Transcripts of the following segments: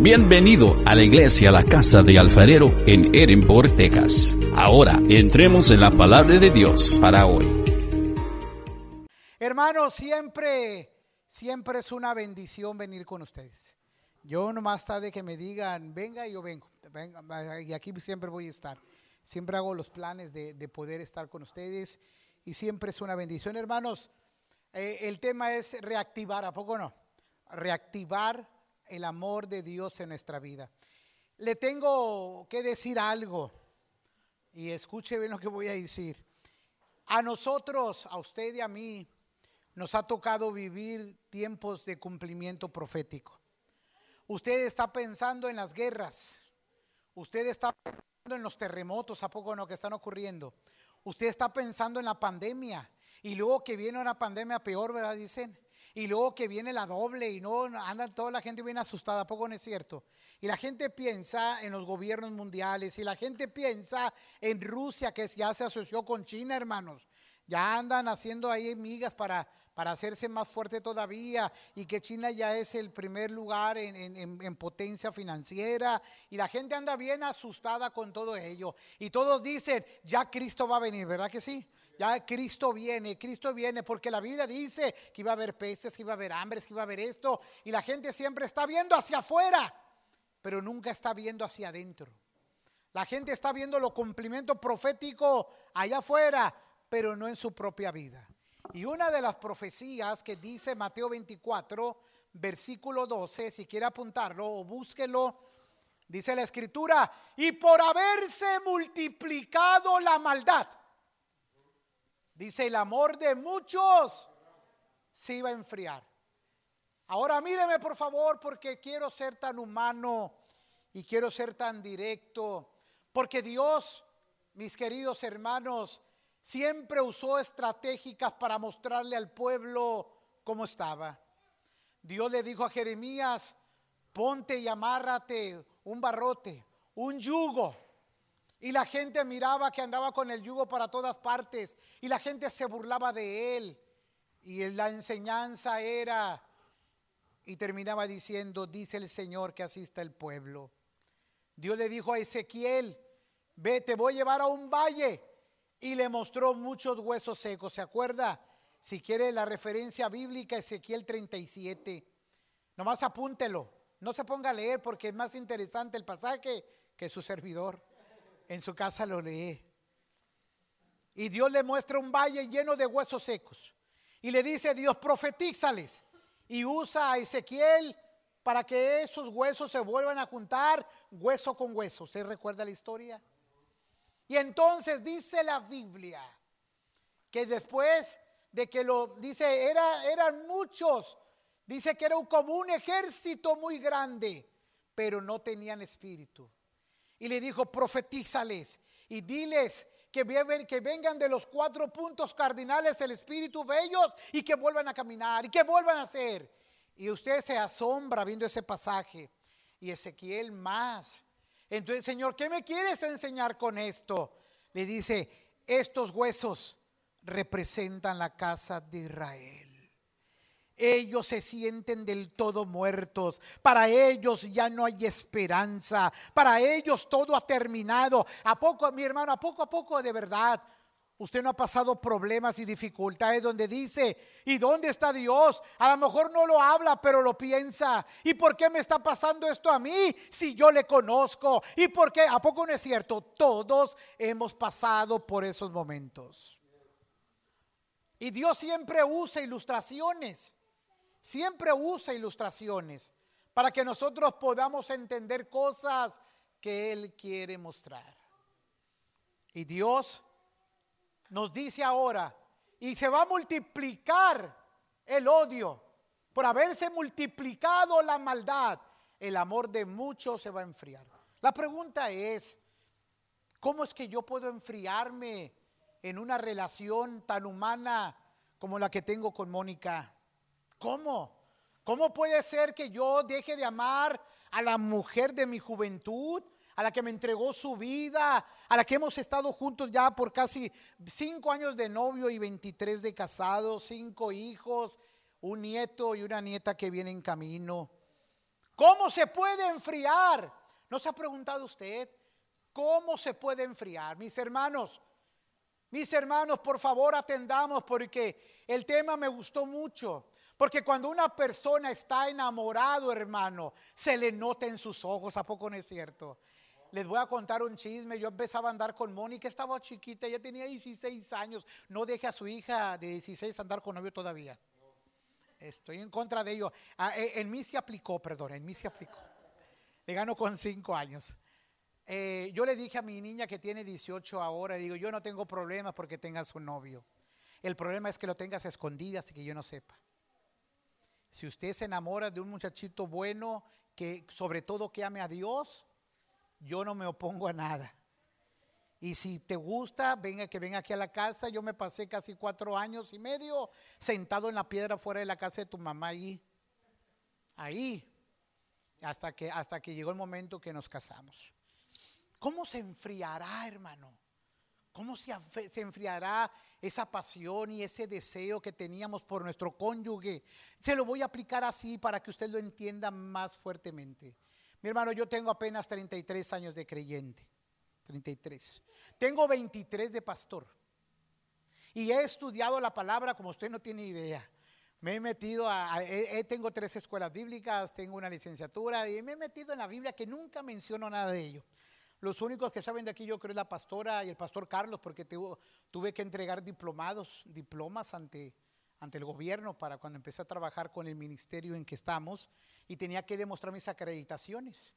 Bienvenido a la iglesia La Casa de Alfarero en Edinburgh, Texas. Ahora entremos en la palabra de Dios para hoy. Hermanos, siempre, siempre es una bendición venir con ustedes. Yo nomás tarde que me digan, venga, yo vengo. Y aquí siempre voy a estar. Siempre hago los planes de, de poder estar con ustedes y siempre es una bendición. Hermanos, eh, el tema es reactivar, ¿a poco no? Reactivar el amor de Dios en nuestra vida. Le tengo que decir algo y escuche bien lo que voy a decir. A nosotros, a usted y a mí, nos ha tocado vivir tiempos de cumplimiento profético. Usted está pensando en las guerras, usted está pensando en los terremotos, ¿a poco no? que están ocurriendo. Usted está pensando en la pandemia y luego que viene una pandemia peor, ¿verdad? Dicen. Y luego que viene la doble y no anda toda la gente bien asustada, ¿a poco no es cierto? Y la gente piensa en los gobiernos mundiales y la gente piensa en Rusia que ya se asoció con China, hermanos. Ya andan haciendo ahí migas para, para hacerse más fuerte todavía y que China ya es el primer lugar en, en, en, potencia financiera y la gente anda bien asustada con todo ello. Y todos dicen, ya Cristo va a venir, ¿verdad que sí? Ya Cristo viene, Cristo viene, porque la Biblia dice que iba a haber peces, que iba a haber hambres, que iba a haber esto, y la gente siempre está viendo hacia afuera, pero nunca está viendo hacia adentro. La gente está viendo lo cumplimiento profético allá afuera, pero no en su propia vida. Y una de las profecías que dice Mateo 24, versículo 12, si quiere apuntarlo o búsquelo, dice la escritura, y por haberse multiplicado la maldad, dice el amor de muchos se iba a enfriar. Ahora míreme por favor porque quiero ser tan humano y quiero ser tan directo, porque Dios, mis queridos hermanos, siempre usó estratégicas para mostrarle al pueblo cómo estaba. Dios le dijo a Jeremías, ponte y amárrate un barrote, un yugo. Y la gente miraba que andaba con el yugo para todas partes y la gente se burlaba de él. Y la enseñanza era, y terminaba diciendo, dice el Señor que así está el pueblo. Dios le dijo a Ezequiel, ve, te voy a llevar a un valle y le mostró muchos huesos secos. ¿Se acuerda? Si quiere la referencia bíblica, Ezequiel 37. Nomás apúntelo. No se ponga a leer porque es más interesante el pasaje que su servidor. En su casa lo lee. Y Dios le muestra un valle lleno de huesos secos. Y le dice, Dios, profetízales. Y usa a Ezequiel para que esos huesos se vuelvan a juntar hueso con hueso. ¿Usted recuerda la historia? Y entonces dice la Biblia que después de que lo dice, era, eran muchos, dice que era como un ejército muy grande, pero no tenían espíritu. Y le dijo, profetízales y diles que, que vengan de los cuatro puntos cardinales el espíritu de ellos y que vuelvan a caminar y que vuelvan a hacer. Y usted se asombra viendo ese pasaje. Y Ezequiel más entonces, Señor, ¿qué me quieres enseñar con esto? Le dice, estos huesos representan la casa de Israel. Ellos se sienten del todo muertos. Para ellos ya no hay esperanza. Para ellos todo ha terminado. A poco, mi hermano, a poco a poco de verdad Usted no ha pasado problemas y dificultades donde dice, ¿y dónde está Dios? A lo mejor no lo habla, pero lo piensa. ¿Y por qué me está pasando esto a mí si yo le conozco? ¿Y por qué? ¿A poco no es cierto? Todos hemos pasado por esos momentos. Y Dios siempre usa ilustraciones. Siempre usa ilustraciones para que nosotros podamos entender cosas que Él quiere mostrar. Y Dios nos dice ahora, y se va a multiplicar el odio. Por haberse multiplicado la maldad, el amor de muchos se va a enfriar. La pregunta es, ¿cómo es que yo puedo enfriarme en una relación tan humana como la que tengo con Mónica? ¿Cómo? ¿Cómo puede ser que yo deje de amar a la mujer de mi juventud? a la que me entregó su vida, a la que hemos estado juntos ya por casi cinco años de novio y 23 de casado, cinco hijos, un nieto y una nieta que viene en camino. ¿Cómo se puede enfriar? ¿No se ha preguntado usted cómo se puede enfriar? Mis hermanos, mis hermanos, por favor atendamos porque el tema me gustó mucho. Porque cuando una persona está enamorado, hermano, se le nota en sus ojos, ¿a poco no es cierto? Les voy a contar un chisme. Yo empezaba a andar con Mónica, estaba chiquita, ella tenía 16 años. No deje a su hija de 16 andar con novio todavía. Estoy en contra de ello. Ah, eh, en mí se aplicó, perdón, en mí se aplicó. Le gano con 5 años. Eh, yo le dije a mi niña que tiene 18 ahora, digo, yo no tengo problemas porque tengas un novio. El problema es que lo tengas a escondidas y que yo no sepa. Si usted se enamora de un muchachito bueno, que sobre todo que ame a Dios, yo no me opongo a nada. Y si te gusta, venga que venga aquí a la casa. Yo me pasé casi cuatro años y medio sentado en la piedra fuera de la casa de tu mamá ahí. Ahí. Hasta que, hasta que llegó el momento que nos casamos. ¿Cómo se enfriará, hermano? ¿Cómo se, enfriará esa pasión y ese deseo que teníamos por nuestro cónyuge? Se lo voy a aplicar así para que usted lo entienda más fuertemente. Mi hermano, yo tengo apenas 33 años de creyente. 33. Tengo 23 de pastor. Y he estudiado la palabra como usted no tiene idea. Me he metido a, tengo tres escuelas bíblicas, tengo una licenciatura y me he metido en la Biblia que nunca menciono nada de ello. Los únicos que saben de aquí yo creo es la pastora y el pastor Carlos porque tuve que entregar diplomados, diplomas ante, ante el gobierno para cuando empecé a trabajar con el ministerio en que estamos y tenía que demostrar mis acreditaciones.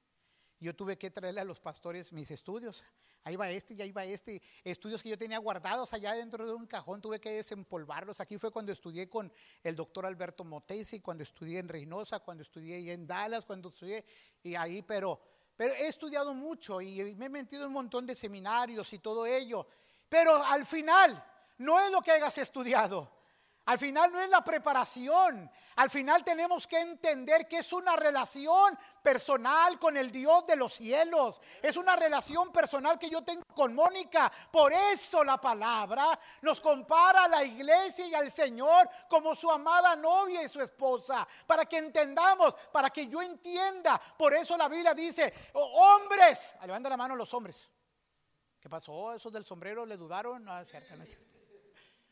Yo tuve que traerle a los pastores mis estudios. Ahí va este y ahí va este. Estudios que yo tenía guardados allá dentro de un cajón, tuve que desempolvarlos. Aquí fue cuando estudié con el doctor Alberto Motesi, cuando estudié en Reynosa, cuando estudié en Dallas, cuando estudié y ahí, pero, pero he estudiado mucho y me he metido en un montón de seminarios y todo ello. Pero al final, no es lo que hayas estudiado. Al final no es la preparación. Al final tenemos que entender que es una relación personal con el Dios de los cielos. Es una relación personal que yo tengo con Mónica. Por eso la palabra nos compara a la iglesia y al Señor como su amada novia y su esposa. Para que entendamos, para que yo entienda. Por eso la Biblia dice, oh, hombres, levanta la mano los hombres. ¿Qué pasó? ¿Esos del sombrero le dudaron? No, es.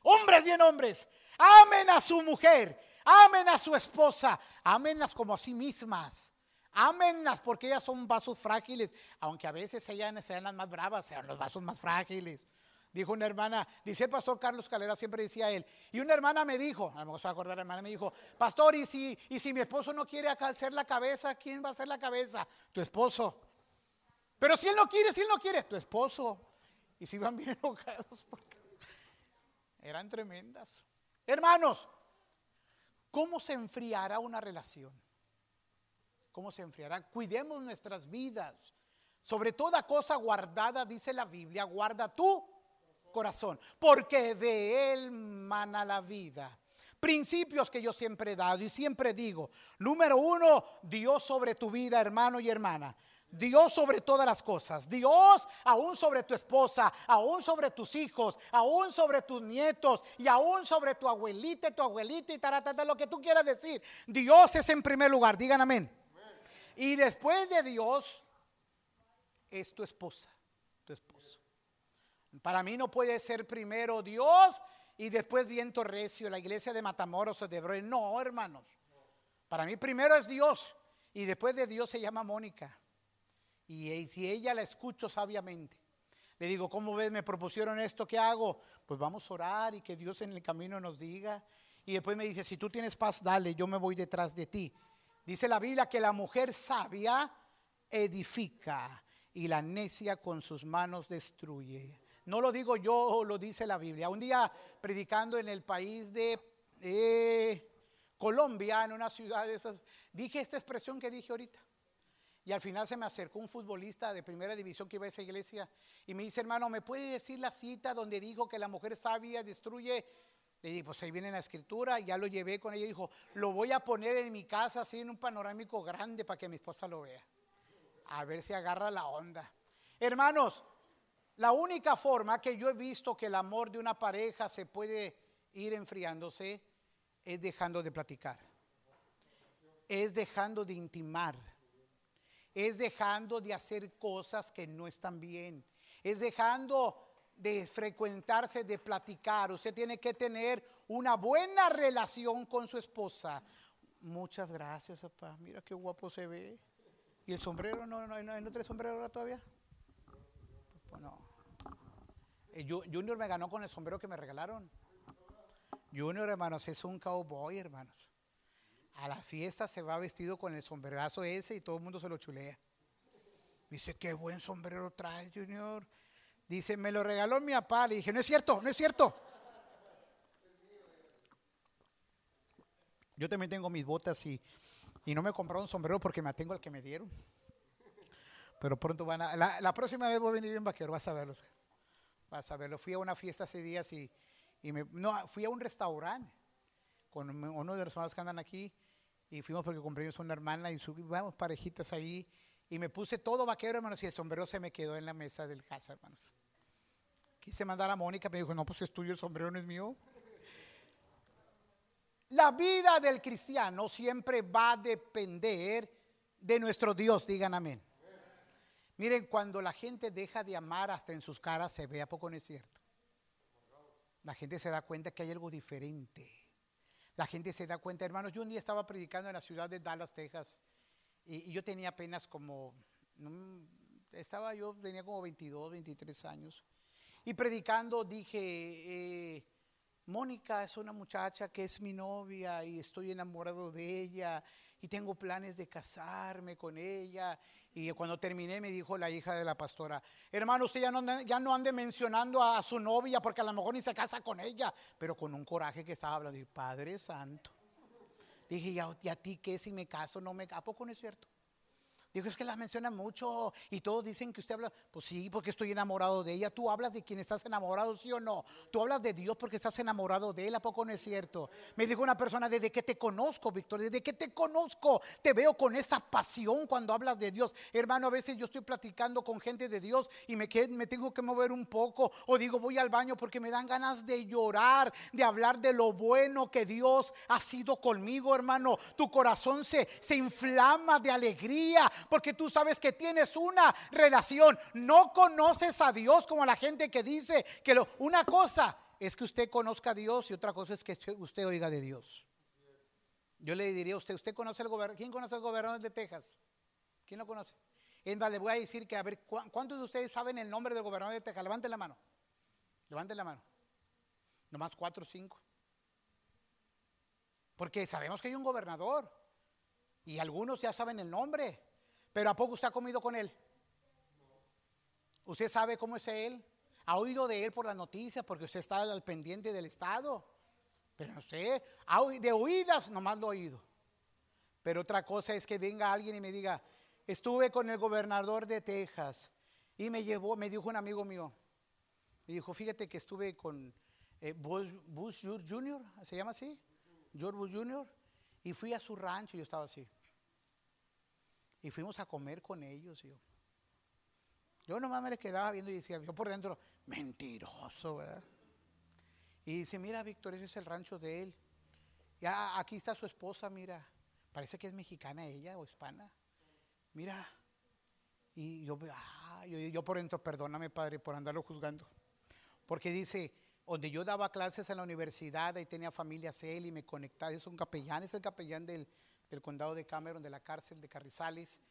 Hombres bien hombres, amen a su mujer, amen a su esposa, amenlas como a sí mismas. Amenlas porque ellas son vasos frágiles, aunque a veces ellas sean las más bravas, sean los vasos más frágiles. Dijo una hermana, dice el pastor Carlos Calera, siempre decía él. Y una hermana me dijo, a lo mejor se va a acordar, la hermana me dijo, pastor, ¿y si, y si mi esposo no quiere hacer la cabeza, ¿quién va a hacer la cabeza? Tu esposo. Pero si él no quiere, si él no quiere, tu esposo. Y si van bien enojados porque eran tremendas. Hermanos, ¿cómo se enfriará una relación? ¿Cómo se enfriará? Cuidemos nuestras vidas. Sobre toda cosa guardada, dice la Biblia, guarda tu corazón, porque de él mana la vida. Principios que yo siempre he dado y siempre digo. Número uno, Dios sobre tu vida, hermano y hermana. Dios sobre todas las cosas. Dios aún sobre tu esposa, aún sobre tus hijos, aún sobre tus nietos y aún sobre tu abuelita tu abuelita y taratata, lo que tú quieras decir. Dios es en primer lugar, digan amén. Y después de Dios es tu esposa, tu esposo. Para mí no puede ser primero Dios y después viento recio, la iglesia de Matamoros o de Broy. No, hermanos. Para mí primero es Dios y después de Dios se llama Mónica. Y si ella la escucho sabiamente, le digo, ¿cómo ves? Me propusieron esto, ¿qué hago? Pues vamos a orar y que Dios en el camino nos diga. Y después me dice, si tú tienes paz, dale, yo me voy detrás de ti. Dice la Biblia que la mujer sabia edifica y la necia con sus manos destruye. No lo digo yo, lo dice la Biblia. Un día predicando en el país de eh, Colombia, en una ciudad de esas, dije esta expresión que dije ahorita. Y al final se me acercó un futbolista de primera división que iba a esa iglesia y me dice, hermano, ¿me puede decir la cita donde dijo que la mujer sabia destruye? Le dije, pues ahí viene la escritura, y ya lo llevé con ella y dijo, lo voy a poner en mi casa así en un panorámico grande para que mi esposa lo vea. A ver si agarra la onda. Hermanos, la única forma que yo he visto que el amor de una pareja se puede ir enfriándose es dejando de platicar. Es dejando de intimar es dejando de hacer cosas que no están bien. Es dejando de frecuentarse, de platicar. Usted tiene que tener una buena relación con su esposa. Muchas gracias, papá. Mira qué guapo se ve. ¿Y el sombrero? ¿No, no, no, no trae sombrero ahora todavía? Pues no. Eh, Junior me ganó con el sombrero que me regalaron. Junior, hermanos, es un cowboy, hermanos. A la fiesta se va vestido con el sombrerazo ese y todo el mundo se lo chulea. Dice, qué buen sombrero trae, Junior. Dice, me lo regaló mi papá. Le dije, no es cierto, no es cierto. Yo también tengo mis botas y, y no me compraron un sombrero porque me atengo al que me dieron. Pero pronto van a... La, próxima vez voy a venir en vaquero, vas a verlos. Vas a verlo. Fui a una fiesta hace días y, y me, no, fui a un restaurante con uno de los hermanos que andan aquí y fuimos porque compré una hermana y subimos parejitas ahí y me puse todo vaquero, hermanos, y el sombrero se me quedó en la mesa del casa, hermanos. Quise mandar a Mónica, me dijo, no, pues es tuyo, el sombrero no es mío. La vida del cristiano siempre va a depender de nuestro Dios, digan amén. Miren, cuando la gente deja de amar, hasta en sus caras se ve, ¿a poco no es cierto? La gente se da cuenta que hay algo diferente. La gente se da cuenta, hermanos, yo un día estaba predicando en la ciudad de Dallas, Texas, y, yo tenía apenas como, estaba yo, tenía como 22, 23 años, y predicando dije, eh, Mónica es una muchacha que es mi novia y estoy enamorado de ella y tengo planes de casarme con ella. Y cuando terminé me dijo la hija de la pastora, hermano, usted ya no, ya no ande mencionando a su novia porque a lo mejor ni se casa con ella, pero con un coraje que estaba hablando. Y Padre Santo. Dije, ¿y a, ti qué si me caso? No me ¿A poco no es cierto? Dijo, es que la mencionan mucho y todos dicen que usted habla. Pues sí, porque estoy enamorado de ella. Tú hablas de quien estás enamorado, sí o no. Tú hablas de Dios porque estás enamorado de él. ¿A poco no es cierto? Me dijo una persona, desde que te conozco, Víctor, desde que te conozco, te veo con esa pasión cuando hablas de Dios. Hermano, a veces yo estoy platicando con gente de Dios y me, me tengo que mover un poco. O digo, voy al baño porque me dan ganas de llorar, de hablar de lo bueno que Dios ha sido conmigo, hermano. Tu corazón se, se inflama de alegría porque tú sabes que tienes una relación. No conoces a Dios como la gente que dice que una cosa es que usted conozca a Dios y otra cosa es que usted oiga de Dios. Yo le diría a usted, ¿usted conoce el gobernador? ¿Quién conoce al gobernador de Texas? ¿Quién lo conoce? En le voy a decir que, a ver, ¿cuántos de ustedes saben el nombre del gobernador de Texas? Levanten la mano. Levanten la mano. Nomás cuatro o cinco. Porque sabemos que hay un gobernador. Y algunos ya saben el nombre. Pero ¿a poco usted ha comido con él? ¿Usted sabe cómo es él? ¿Ha oído de él por las noticias porque usted está al pendiente del Estado? Pero usted, de oídas nomás lo ha oído. Pero otra cosa es que venga alguien y me diga, estuve con el gobernador de Texas y me llevó, me dijo un amigo mío, me dijo, fíjate que estuve con eh, Bush, Jr., ¿se llama así? George Bush Jr., y fui a su rancho y yo estaba así. Y fuimos a comer con ellos. Yo, yo nomás me les quedaba viendo y decía, yo por dentro, mentiroso, ¿verdad? Y dice, mira, Víctor, ese es el rancho de él. Ya aquí está su esposa, mira. Parece que es mexicana ella o hispana. Mira. Y yo, ah, yo, yo por dentro, perdóname, padre, por andarlo juzgando. Porque dice, donde yo daba clases en la universidad, ahí tenía familias él y me conectaba. Es un capellán, es el capellán del, del condado de Cameron, de la cárcel de Carrizales.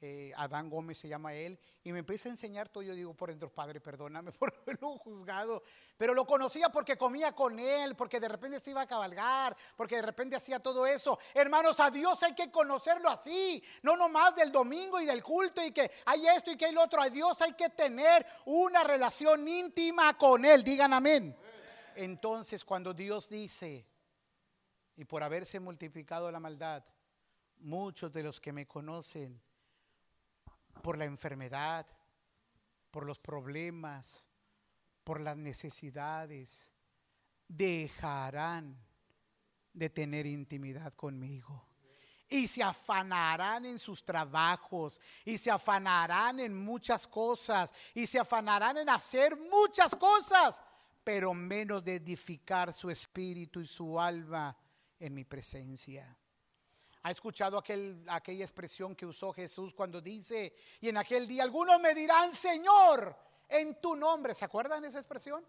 Eh, Adán Gómez se llama él, y me empieza a enseñar todo. Yo digo por dentro, Padre, perdóname por haberlo juzgado, pero lo conocía porque comía con él, porque de repente se iba a cabalgar, porque de repente hacía todo eso. Hermanos, a Dios hay que conocerlo así, no nomás del domingo y del culto y que hay esto y que hay lo otro. A Dios hay que tener una relación íntima con Él, digan amén. Entonces, cuando Dios dice, y por haberse multiplicado la maldad, muchos de los que me conocen por la enfermedad, por los problemas, por las necesidades, dejarán de tener intimidad conmigo. Y se afanarán en sus trabajos, y se afanarán en muchas cosas, y se afanarán en hacer muchas cosas, pero menos de edificar su espíritu y su alma en mi presencia. ¿Ha escuchado aquel, aquella expresión que usó Jesús cuando dice, y en aquel día algunos me dirán, Señor, en tu nombre, ¿se acuerdan esa expresión?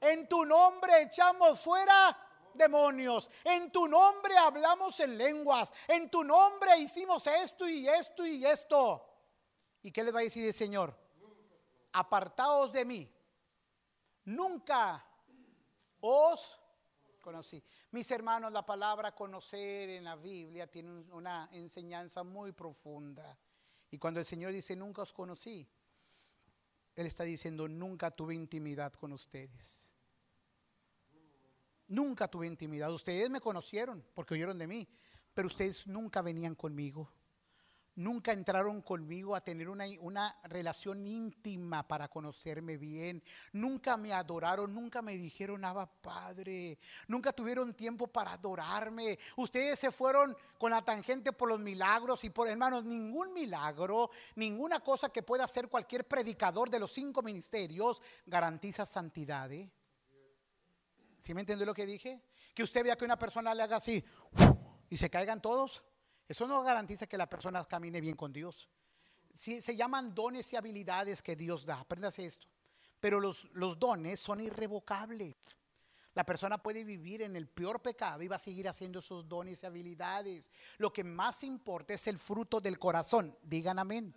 En tu nombre echamos fuera demonios, en tu nombre hablamos en lenguas, en tu nombre hicimos esto y esto y esto. ¿Y qué les va a decir el Señor? Apartaos de mí. Nunca os conocí. Mis hermanos, la palabra conocer en la Biblia tiene una enseñanza muy profunda. Y cuando el Señor dice, nunca os conocí, Él está diciendo, nunca tuve intimidad con ustedes. Nunca tuve intimidad. Ustedes me conocieron porque oyeron de mí, pero ustedes nunca venían conmigo nunca entraron conmigo a tener una, relación íntima para conocerme bien. Nunca me adoraron, nunca me dijeron nada, Padre. Nunca tuvieron tiempo para adorarme. Ustedes se fueron con la tangente por los milagros y por hermanos, ningún milagro, ninguna cosa que pueda hacer cualquier predicador de los cinco ministerios garantiza santidad. ¿eh? ¿Sí me entendió lo que dije? Que usted vea que una persona le haga así y se caigan todos. Eso no garantiza que la persona camine bien con Dios. se llaman dones y habilidades que Dios da. Apréndase esto. Pero los, los dones son irrevocables. La persona puede vivir en el peor pecado y va a seguir haciendo esos dones y habilidades. Lo que más importa es el fruto del corazón. Digan amén.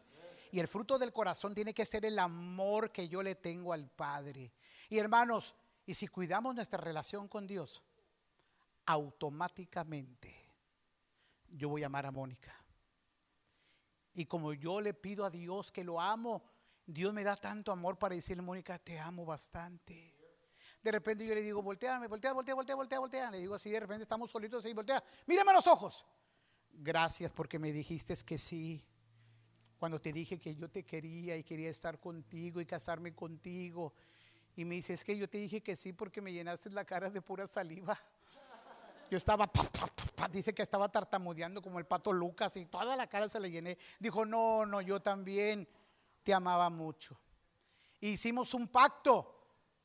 Y el fruto del corazón tiene que ser el amor que yo le tengo al Padre. Y hermanos, y si cuidamos nuestra relación con Dios, automáticamente yo voy a amar a Mónica. Y como yo le pido a Dios que lo amo, Dios me da tanto amor para decirle, Mónica, te amo bastante. De repente yo le digo, volteame, voltea, voltea, voltea, voltea, voltea. Le digo así, de repente estamos solitos ahí, voltea, mírame a los ojos. Gracias porque me dijiste que sí. Cuando te dije que yo te quería y quería estar contigo y casarme contigo. Y me dice, es que yo te dije que sí porque me llenaste la cara de pura saliva. Yo estaba, dice que estaba tartamudeando como el pato Lucas y toda la cara se le llené. Dijo, no, no, yo también te amaba mucho. hicimos un pacto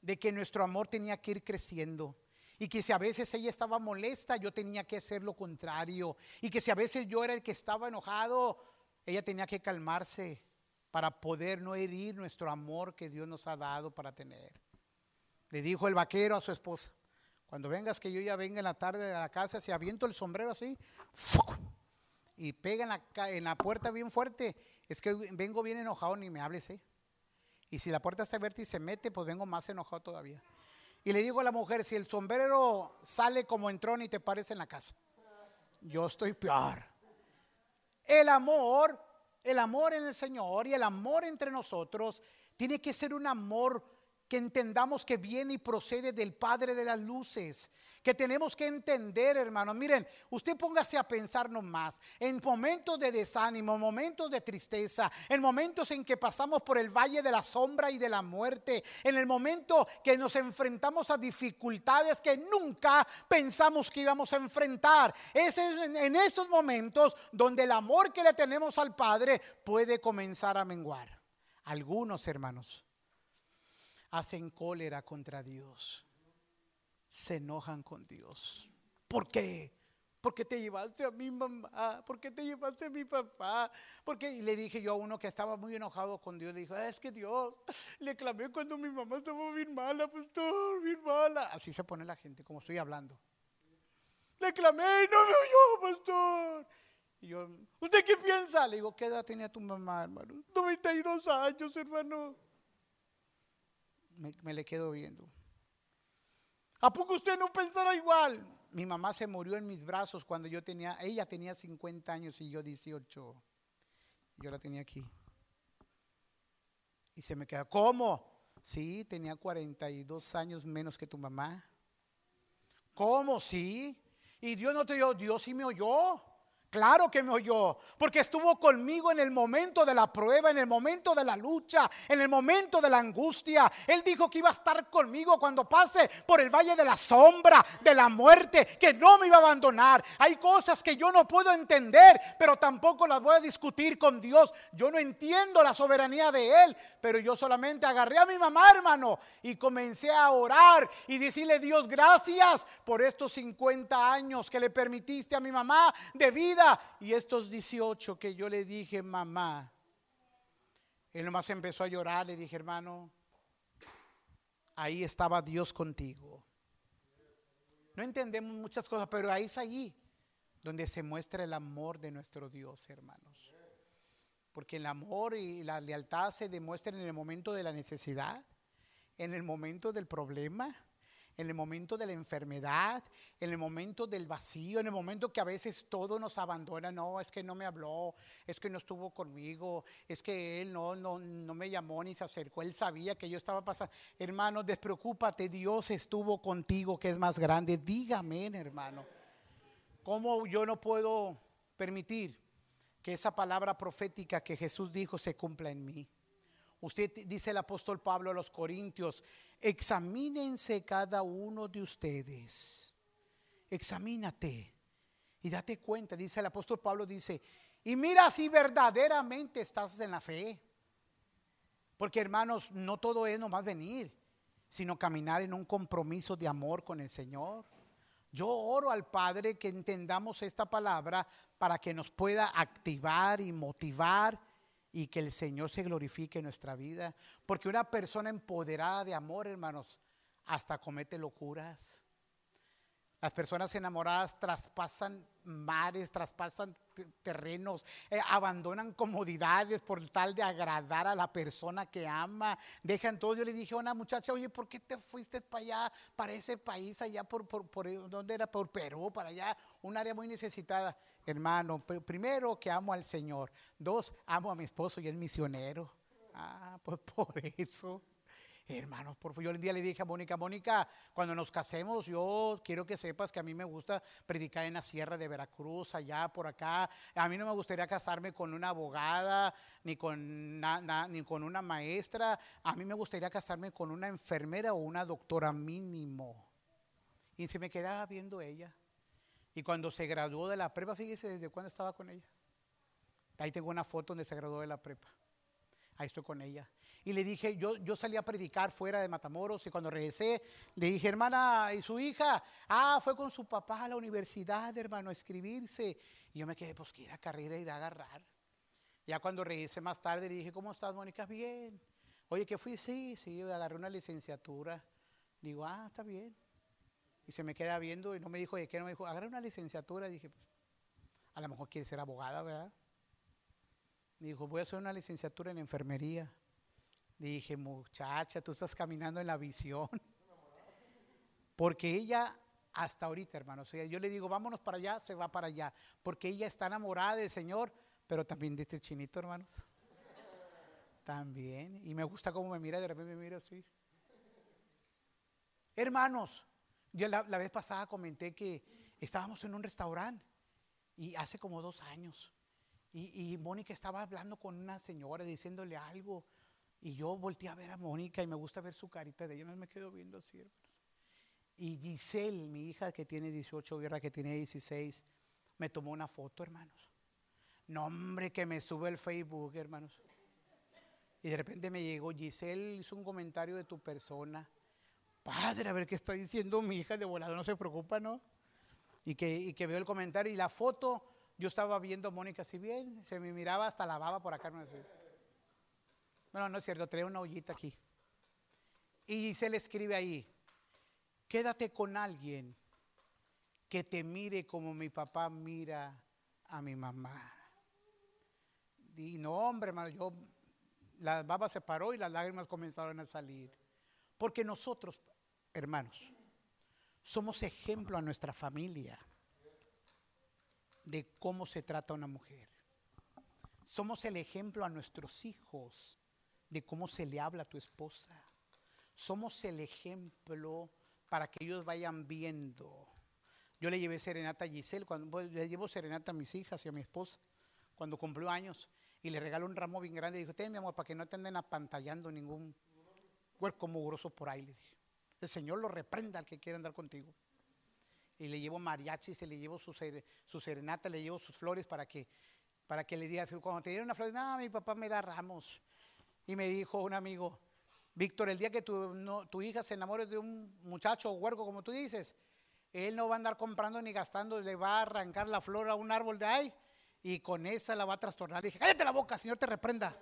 de que nuestro amor tenía que ir creciendo. Y que si a veces ella estaba molesta, yo tenía que hacer lo contrario. Y que si a veces yo era el que estaba enojado, ella tenía que calmarse para poder no herir nuestro amor que Dios nos ha dado para tener. Le dijo el vaquero a su esposa, cuando vengas, que yo ya venga en la tarde a la casa, se aviento el sombrero así, y pega en la, puerta bien fuerte, es que vengo bien enojado, ni me hables, ¿eh? Y si la puerta está abierta y se mete, pues vengo más enojado todavía. Y le digo a la mujer, si el sombrero sale como entró ni te parece en la casa, yo estoy peor. El amor, el amor en el Señor y el amor entre nosotros tiene que ser un amor que entendamos que viene y procede del Padre de las Luces, que tenemos que entender, hermanos. Miren, usted póngase a pensar más en momentos de desánimo, momentos de tristeza, en momentos en que pasamos por el valle de la sombra y de la muerte, en el momento que nos enfrentamos a dificultades que nunca pensamos que íbamos a enfrentar. Es en esos momentos donde el amor que le tenemos al Padre puede comenzar a menguar. Algunos hermanos hacen cólera contra Dios. Se enojan con Dios. ¿Por qué? Porque te llevaste a mi mamá, porque te llevaste a mi papá, porque le dije yo a uno que estaba muy enojado con Dios, le dijo, es que Dios, le clamé cuando mi mamá estaba bien mala, pastor, bien mala. Así se pone la gente, como estoy hablando. Le clamé y no me oyó, pastor. Y yo, ¿usted qué piensa? Le digo, ¿qué edad tenía tu mamá, hermano? 92 años, hermano me, le quedo viendo. ¿A poco usted no pensará igual? Mi mamá se murió en mis brazos cuando yo tenía, ella tenía 50 años y yo 18. Yo la tenía aquí. Y se me queda, ¿cómo? Sí, tenía 42 años menos que tu mamá. ¿Cómo? Sí. Y Dios no te oyó, Dios sí me oyó. Claro que me oyó, porque estuvo conmigo en el momento de la prueba, en el momento de la lucha, en el momento de la angustia. Él dijo que iba a estar conmigo cuando pase por el valle de la sombra, de la muerte, que no me iba a abandonar. Hay cosas que yo no puedo entender, pero tampoco las voy a discutir con Dios. Yo no entiendo la soberanía de Él, pero yo solamente agarré a mi mamá, hermano, y comencé a orar y decirle, Dios, gracias por estos 50 años que le permitiste a mi mamá de vida Y estos 18 que yo le dije, mamá, él nomás empezó a llorar, le dije, hermano, ahí estaba Dios contigo. No entendemos muchas cosas, pero ahí es allí donde se muestra el amor de nuestro Dios, hermanos. Porque el amor y la lealtad se demuestran en el momento de la necesidad, en el momento del problema, en el momento de la enfermedad, en el momento del vacío, en el momento que a veces todo nos abandona, no, es que no me habló, es que no estuvo conmigo, es que él no, no, no me llamó ni se acercó, él sabía que yo estaba pasando. Hermano, despreocúpate, Dios estuvo contigo, que es más grande. Dígame, hermano, ¿cómo yo no puedo permitir que esa palabra profética que Jesús dijo se cumpla en mí? Usted dice el apóstol Pablo a los Corintios, examínense cada uno de ustedes. Examínate y date cuenta, dice el apóstol Pablo, dice, y mira si verdaderamente estás en la fe. Porque hermanos, no todo es nomás venir, sino caminar en un compromiso de amor con el Señor. Yo oro al Padre que entendamos esta palabra para que nos pueda activar y motivar y que el Señor se glorifique en nuestra vida. Porque una persona empoderada de amor, hermanos, hasta comete locuras. Las personas enamoradas traspasan mares, traspasan terrenos, eh, abandonan comodidades por tal de agradar a la persona que ama. Dejan todo. Yo le dije a una muchacha, oye, ¿por qué te fuiste para allá, para ese país, allá por, por, por ¿dónde era? Por Perú, para allá, un área muy necesitada. Hermano, primero que amo al Señor. Dos, amo a mi esposo y es misionero. Ah, pues por eso. Hermanos, por favor, yo el día le dije a Mónica, Mónica, cuando nos casemos, yo quiero que sepas que a mí me gusta predicar en la sierra de Veracruz, allá por acá. A mí no me gustaría casarme con una abogada, ni con, ni con una maestra. A mí me gustaría casarme con una enfermera o una doctora mínimo. Y se me quedaba viendo ella. Y cuando se graduó de la prepa, fíjese desde cuándo estaba con ella. Ahí tengo una foto donde se graduó de la prepa. Ahí estoy con ella. Y le dije, yo, yo salí a predicar fuera de Matamoros y cuando regresé, le dije, hermana, ¿y su hija? Ah, fue con su papá a la universidad, hermano, a escribirse. Y yo me quedé, pues, que ir a carrera y a agarrar. Ya cuando regresé más tarde, le dije, ¿cómo estás, Mónica? Bien. Oye, ¿qué fui? Sí, sí, agarré una licenciatura. Digo, ah, está bien. Y se me queda viendo y no me dijo, ¿de qué? No me dijo, agarré una licenciatura. Dije, pues, a lo mejor quiere ser abogada, ¿verdad? Dijo, voy a hacer una licenciatura en enfermería. Dije, muchacha, tú estás caminando en la visión. Porque ella, hasta ahorita, hermanos, yo le digo, vámonos para allá, se va para allá. Porque ella está enamorada del Señor, pero también de este chinito, hermanos. También. Y me gusta cómo me mira, de repente me mira así. Hermanos, yo la, vez pasada comenté que estábamos en un restaurante y hace como dos años. Y, Mónica estaba hablando con una señora diciéndole algo. Y yo volteé a ver a Mónica y me gusta ver su carita de ella. Me quedo viendo así, hermanos. Y Giselle, mi hija que tiene 18, Guerra que tiene 16, me tomó una foto, hermanos. Nombre que me sube el Facebook, hermanos. Y de repente me llegó, Giselle hizo un comentario de tu persona. Padre, a ver qué está diciendo mi hija de volado, no se preocupa, ¿no? Y que, y que veo el comentario y la foto yo estaba viendo a Mónica si bien, se me miraba hasta la baba por acá. Bueno, no es cierto, trae una ollita aquí. Y se le escribe ahí, quédate con alguien que te mire como mi papá mira a mi mamá. Y no, hombre, hermano, yo, la baba se paró y las lágrimas comenzaron a salir. Porque nosotros, hermanos, somos ejemplo a nuestra familia de cómo se trata una mujer. Somos el ejemplo a nuestros hijos de cómo se le habla a tu esposa. Somos el ejemplo para que ellos vayan viendo. Yo le llevé serenata a Giselle, cuando, le llevo serenata a mis hijas y a mi esposa cuando cumplió años y le regaló un ramo bien grande y dijo, ten mi amor, para que no te anden apantallando ningún cuerpo mugroso por ahí, le dije. El Señor lo reprenda al que quiera andar contigo y le llevo mariachis, y le llevo su, su serenata, le llevo sus flores para que, para que le diga, cuando te dieron una flor, no, mi papá me da ramos. Y me dijo un amigo, Víctor, el día que tu, tu hija se enamore de un muchacho huerco, como tú dices, Él no va a andar comprando ni gastando, le va a arrancar la flor a un árbol de ahí y con esa la va a trastornar. dije, cállate la boca, Señor te reprenda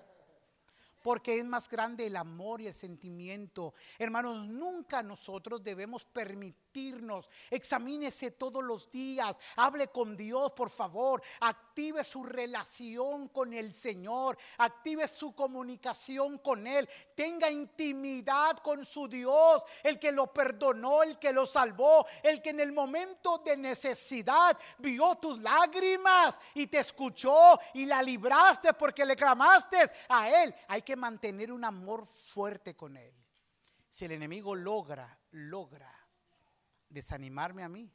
porque es más grande el amor y el sentimiento. Hermanos, nunca nosotros debemos permitirnos, examínese todos los días, hable con Dios, por favor, active su relación con el Señor, active su comunicación con Él, tenga intimidad con su Dios, el que lo perdonó, el que lo salvó, el que en el momento de necesidad vio tus lágrimas y te escuchó y la libraste porque le clamaste a Él. Hay que mantener un amor fuerte con Él. Si el enemigo logra, logra desanimarme a mí,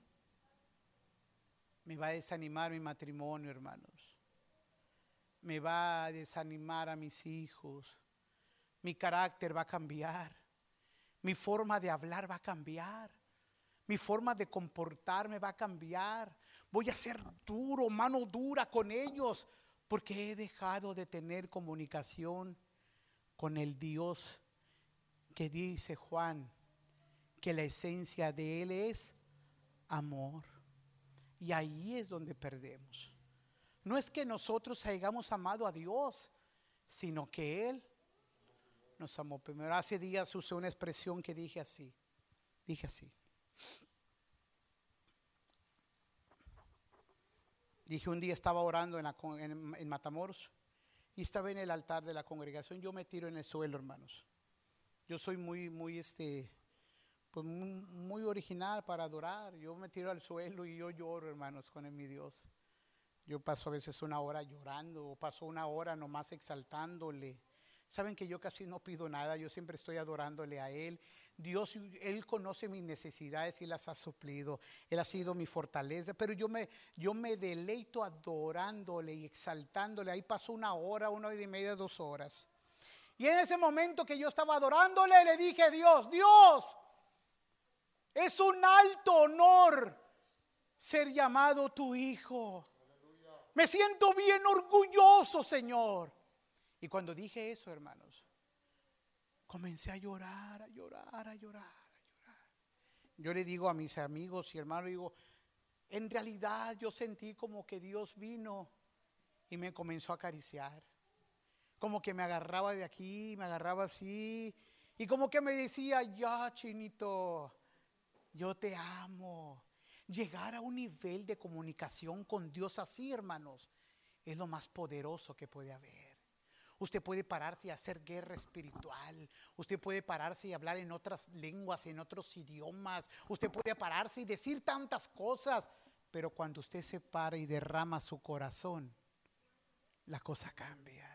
me va a desanimar mi matrimonio, hermanos. Me va a desanimar a mis hijos. Mi carácter va a cambiar. Mi forma de hablar va a cambiar. Mi forma de comportarme va a cambiar. Voy a ser duro, mano dura con ellos, porque he dejado de tener comunicación con el Dios que dice Juan que la esencia de Él es amor. Y ahí es donde perdemos. No es que nosotros hayamos amado a Dios, sino que Él nos amó primero. Hace días usé una expresión que dije así. Dije así. Dije un día estaba orando en, en Matamoros y estaba en el altar de la congregación, yo me tiro en el suelo, hermanos. Yo soy muy, muy, este, pues muy, original para adorar. Yo me tiro al suelo y yo lloro, hermanos, con mi Dios. Yo paso a veces una hora llorando, o paso una hora nomás exaltándole. Saben que yo casi no pido nada, yo siempre estoy adorándole a Él. Dios, Él conoce mis necesidades y las ha suplido. Él ha sido mi fortaleza, pero yo me, yo me deleito adorándole y exaltándole. Ahí pasó una hora, una hora y media, dos horas. Y en ese momento que yo estaba adorándole, le dije, Dios, Dios, es un alto honor ser llamado tu hijo. Me siento bien orgulloso, Señor. Y cuando dije eso, hermanos, comencé a llorar, a llorar, a llorar, a llorar. Yo le digo a mis amigos y hermanos, digo, en realidad yo sentí como que Dios vino y me comenzó a acariciar. Como que me agarraba de aquí, me agarraba así. Y como que me decía, ya, chinito, yo te amo. Llegar a un nivel de comunicación con Dios así, hermanos, es lo más poderoso que puede haber. Usted puede pararse y hacer guerra espiritual. Usted puede pararse y hablar en otras lenguas, en otros idiomas. Usted puede pararse y decir tantas cosas. Pero cuando usted se para y derrama su corazón, la cosa cambia.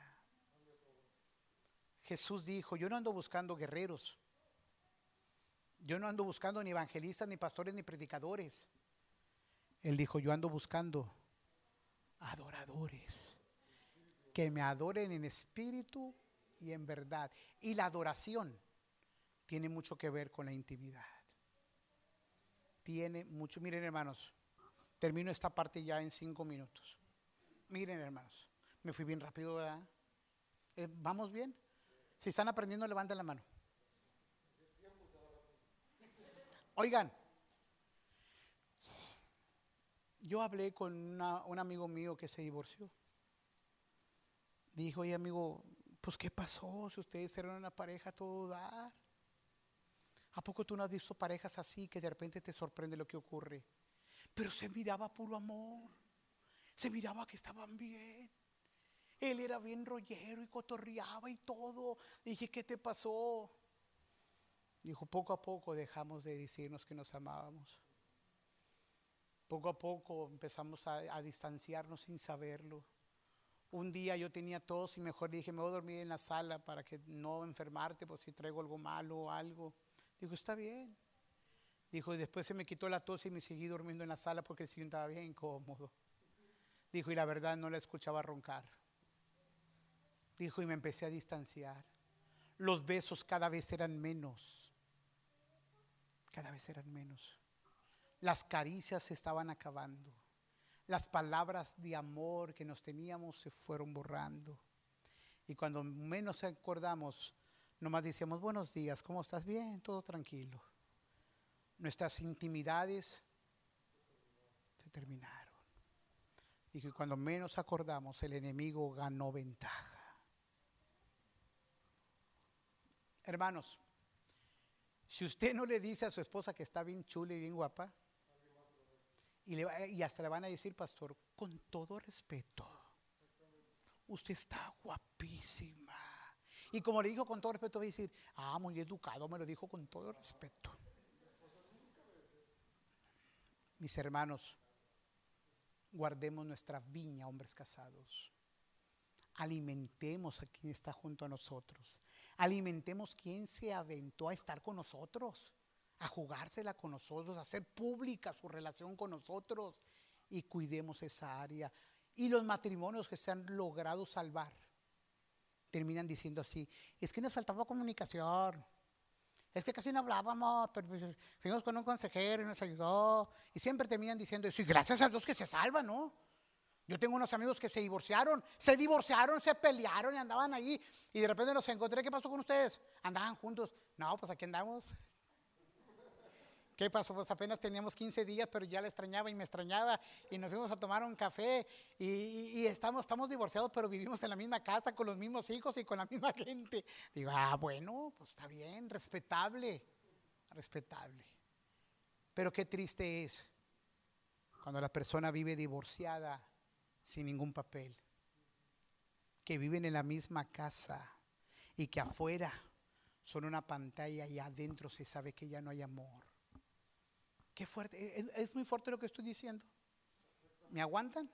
Jesús dijo, yo no ando buscando guerreros. Yo no ando buscando ni evangelistas, ni pastores, ni predicadores. Él dijo, yo ando buscando adoradores que me adoren en espíritu y en verdad. Y la adoración tiene mucho que ver con la intimidad. Tiene mucho. Miren hermanos, termino esta parte ya en cinco minutos. Miren hermanos, me fui bien rápido. Eh, ¿Vamos bien? Si están aprendiendo, levanten la mano. Oigan, yo hablé con un amigo mío que se divorció dijo, oye amigo, pues ¿qué pasó si ustedes eran una pareja todo dar? ¿A poco tú no has visto parejas así que de repente te sorprende lo que ocurre? Pero se miraba puro amor, se miraba que estaban bien. Él era bien rollero y cotorreaba y todo. dije, ¿qué te pasó? Dijo, poco a poco dejamos de decirnos que nos amábamos. Poco a poco empezamos a, a distanciarnos sin saberlo. Un día yo tenía tos y mejor dije, me voy a dormir en la sala para que no enfermarte, por si traigo algo malo o algo. Dijo, está bien. Dijo, y después se me quitó la tos y me seguí durmiendo en la sala porque el estaba bien incómodo. Dijo, y la verdad no la escuchaba roncar. Dijo, y me empecé a distanciar. Los besos cada vez eran menos. Cada vez eran menos. Las caricias se estaban acabando las palabras de amor que nos teníamos se fueron borrando. Y cuando menos acordamos, nomás decíamos, buenos días, ¿cómo estás? Bien, todo tranquilo. Nuestras intimidades terminaron. Dijo, y cuando menos acordamos, el enemigo ganó ventaja. Hermanos, si usted no le dice a su esposa que está bien chula y bien guapa, y, le, y hasta le van a decir, pastor, con todo respeto, usted está guapísima. Y como le dijo con todo respeto, va a decir, ah, muy educado, me lo dijo con todo respeto. Mis hermanos, guardemos nuestra viña, hombres casados. Alimentemos a quien está junto a nosotros. Alimentemos quien se aventó a estar con nosotros, a jugársela con nosotros, a hacer pública su relación con nosotros y cuidemos esa área. Y los matrimonios que se han logrado salvar terminan diciendo así, es que nos faltaba comunicación, es que casi no hablábamos, pero pues, fuimos con un consejero y nos ayudó, y siempre terminan diciendo eso, y gracias a Dios que se salva, ¿no? Yo tengo unos amigos que se divorciaron, se divorciaron, se pelearon y andaban ahí, y de repente los encontré, ¿qué pasó con ustedes? Andaban juntos, no, pues aquí andamos. ¿Qué pasó? Pues apenas teníamos 15 días, pero ya la extrañaba y me extrañaba. Y nos fuimos a tomar un café. Y, estamos, estamos divorciados, pero vivimos en la misma casa, con los mismos hijos y con la misma gente. Digo, ah, bueno, pues está bien, respetable. Respetable. Pero qué triste es cuando la persona vive divorciada sin ningún papel. Que viven en la misma casa y que afuera son una pantalla y adentro se sabe que ya no hay amor Qué fuerte. Es, muy fuerte lo que estoy diciendo. ¿Me aguantan?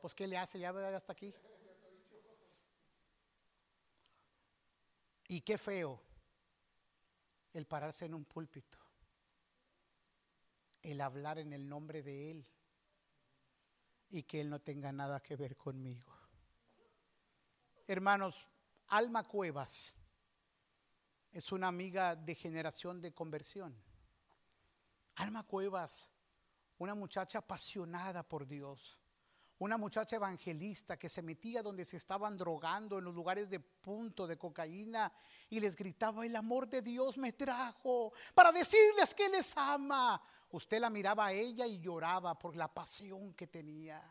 Pues ¿qué le hace? Ya hasta aquí. Y qué feo el pararse en un púlpito, el hablar en el nombre de Él y que Él no tenga nada que ver conmigo. Hermanos, Alma Cuevas es una amiga de generación de conversión. Alma Cuevas, una muchacha apasionada por Dios, una muchacha evangelista que se metía donde se estaban drogando en los lugares de punto de cocaína y les gritaba, el amor de Dios me trajo para decirles que les ama. Usted la miraba a ella y lloraba por la pasión que tenía.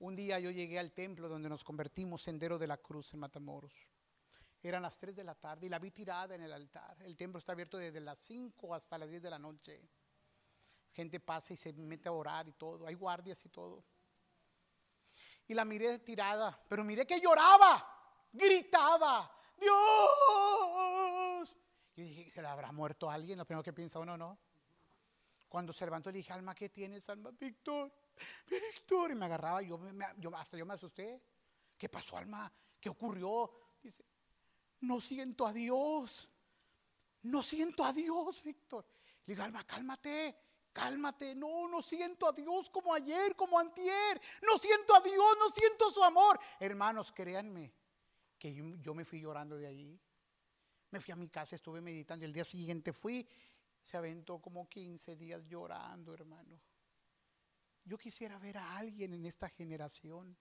Un día yo llegué al templo donde nos convertimos Sendero de la Cruz en Matamoros. Eran las 3 de la tarde y la vi tirada en el altar. El templo está abierto desde las 5 hasta las 10 de la noche. Gente pasa y se mete a orar y todo. Hay guardias y todo. Y la miré tirada, pero miré que lloraba, gritaba, Dios. Y dije, ¿se habrá muerto alguien? Lo primero que piensa uno, ¿no? Cuando se levantó le dije, Alma, ¿qué tienes, Alma? Víctor, Víctor. Y me agarraba, yo, yo, hasta yo me asusté. ¿Qué pasó, Alma? ¿Qué ocurrió? Dice, no siento a Dios. No siento a Dios, Víctor. Le digo, Alma, cálmate, cálmate. No, no siento a Dios como ayer, como antier. No siento a Dios, no siento su amor. Hermanos, créanme que yo, me fui llorando de ahí. Me fui a mi casa, estuve meditando. El día siguiente fui, se aventó como 15 días llorando, hermano. Yo quisiera ver a alguien en esta generación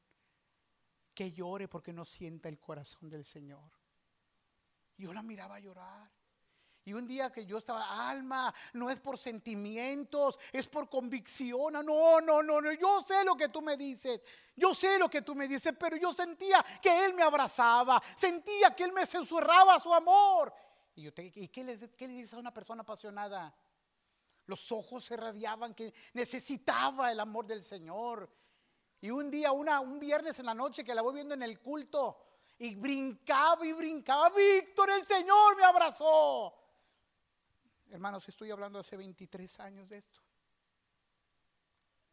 que llore porque no sienta el corazón del Señor. Yo la miraba llorar. Y un día que yo estaba, alma, no es por sentimientos, es por convicción. Ah, no, no, no, no, yo sé lo que tú me dices. Yo sé lo que tú me dices, pero yo sentía que Él me abrazaba, sentía que Él me susurraba su amor. Y, yo ¿y qué, le, dices a una persona apasionada? Los ojos se radiaban que necesitaba el amor del Señor. Y un día, un viernes en la noche que la voy viendo en el culto, y brincaba y brincaba. Víctor, el Señor me abrazó. Hermanos, estoy hablando hace 23 años de esto.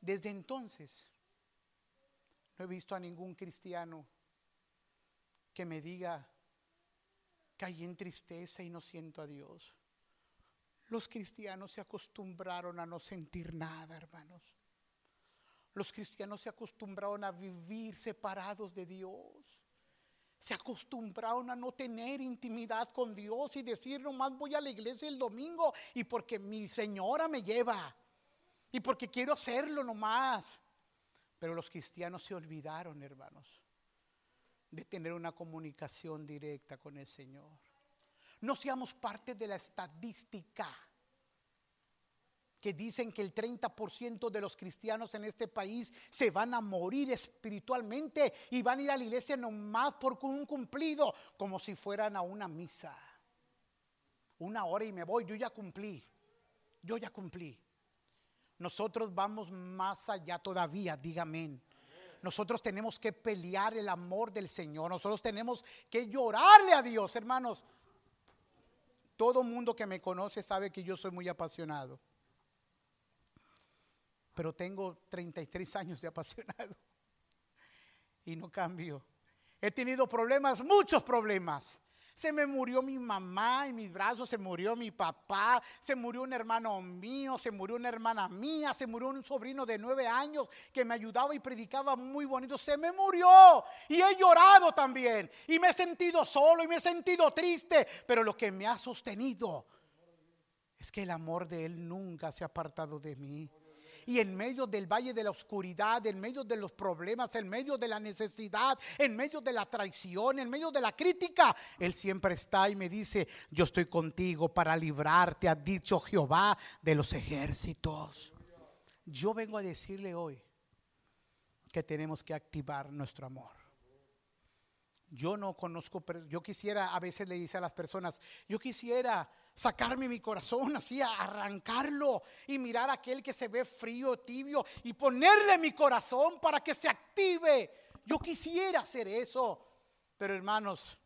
Desde entonces, no he visto a ningún cristiano que me diga, caí en tristeza y no siento a Dios. Los cristianos se acostumbraron a no sentir nada, hermanos. Los cristianos se acostumbraron a vivir separados de Dios se acostumbraron a no tener intimidad con Dios y decir nomás voy a la iglesia el domingo y porque mi señora me lleva y porque quiero hacerlo nomás. Pero los cristianos se olvidaron, hermanos, de tener una comunicación directa con el Señor. No seamos parte de la estadística que dicen que el 30% de los cristianos en este país se van a morir espiritualmente y van a ir a la iglesia nomás por un cumplido, como si fueran a una misa. Una hora y me voy, yo ya cumplí, yo ya cumplí. Nosotros vamos más allá todavía, dígame. Nosotros tenemos que pelear el amor del Señor. Nosotros tenemos que llorarle a Dios, hermanos. Todo mundo que me conoce sabe que yo soy muy apasionado. Pero tengo 33 años de apasionado. Y no cambio. He tenido problemas, muchos problemas. Se me murió mi mamá en mis brazos, se murió mi papá, se murió un hermano mío, se murió una hermana mía, se murió un sobrino de nueve años que me ayudaba y predicaba muy bonito. Se me murió y he llorado también y me he sentido solo y me he sentido triste, pero lo que me ha sostenido es que el amor de Él nunca se ha apartado de mí y en medio del valle de la oscuridad, en medio de los problemas, en medio de la necesidad, en medio de la traición, en medio de la crítica, Él siempre está y me dice, yo estoy contigo para librarte, ha dicho Jehová de los ejércitos. Yo vengo a decirle hoy que tenemos que activar nuestro amor. Yo no conozco, yo quisiera, a veces le dice a las personas, yo quisiera sacarme mi corazón, así arrancarlo y mirar a aquel que se ve frío, tibio y ponerle mi corazón para que se active. Yo quisiera hacer eso, pero hermanos,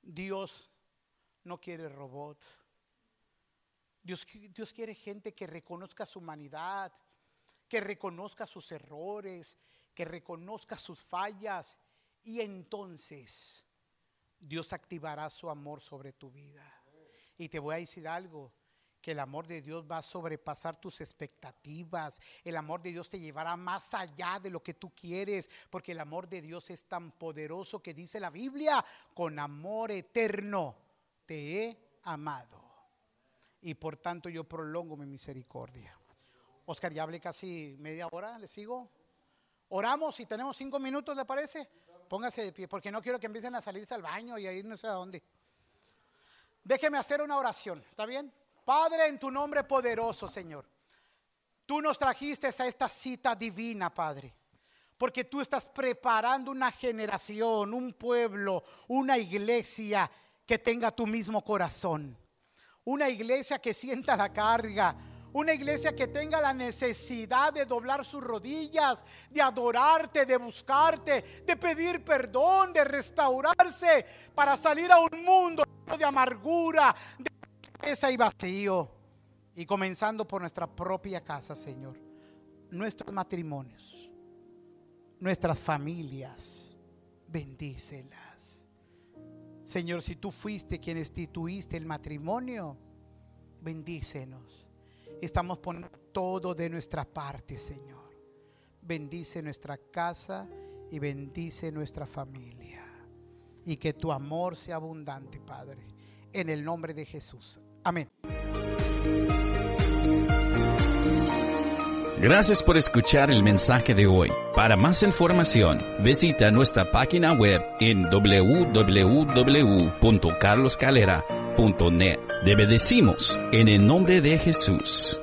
Dios no quiere robot. Dios, Dios quiere gente que reconozca su humanidad, que reconozca sus errores, que reconozca sus fallas y entonces Dios activará su amor sobre tu vida. Y te voy a decir algo, que el amor de Dios va a sobrepasar tus expectativas. El amor de Dios te llevará más allá de lo que tú quieres, porque el amor de Dios es tan poderoso que dice la Biblia, con amor eterno te he amado. Y por tanto yo prolongo mi misericordia. Oscar, ya hablé casi media hora, ¿le sigo? Oramos y tenemos cinco minutos, ¿le parece? Póngase de pie, porque no quiero que empiecen a salirse al baño y a ir no sé a dónde. Déjeme hacer una oración, ¿está bien? Padre, en tu nombre poderoso, Señor, tú nos trajiste a esta cita divina, Padre, porque tú estás preparando una generación, un pueblo, una iglesia que tenga tu mismo corazón, una iglesia que sienta la carga, una iglesia que tenga la necesidad de doblar sus rodillas, de adorarte, de buscarte, de pedir perdón, de restaurarse para salir a un mundo de amargura, de tristeza y vacío. Y comenzando por nuestra propia casa, Señor. Nuestros matrimonios, nuestras familias, bendícelas. Señor, si tú fuiste quien instituiste el matrimonio, bendícenos. Estamos poniendo todo de nuestra parte, Señor. Bendice nuestra casa y bendice nuestra familia y que tu amor sea abundante, Padre, en el nombre de Jesús. Amén. Gracias por escuchar el mensaje de hoy. Para más información, visita nuestra página web en www.carloscalera.net. Te bendecimos en el nombre de Jesús.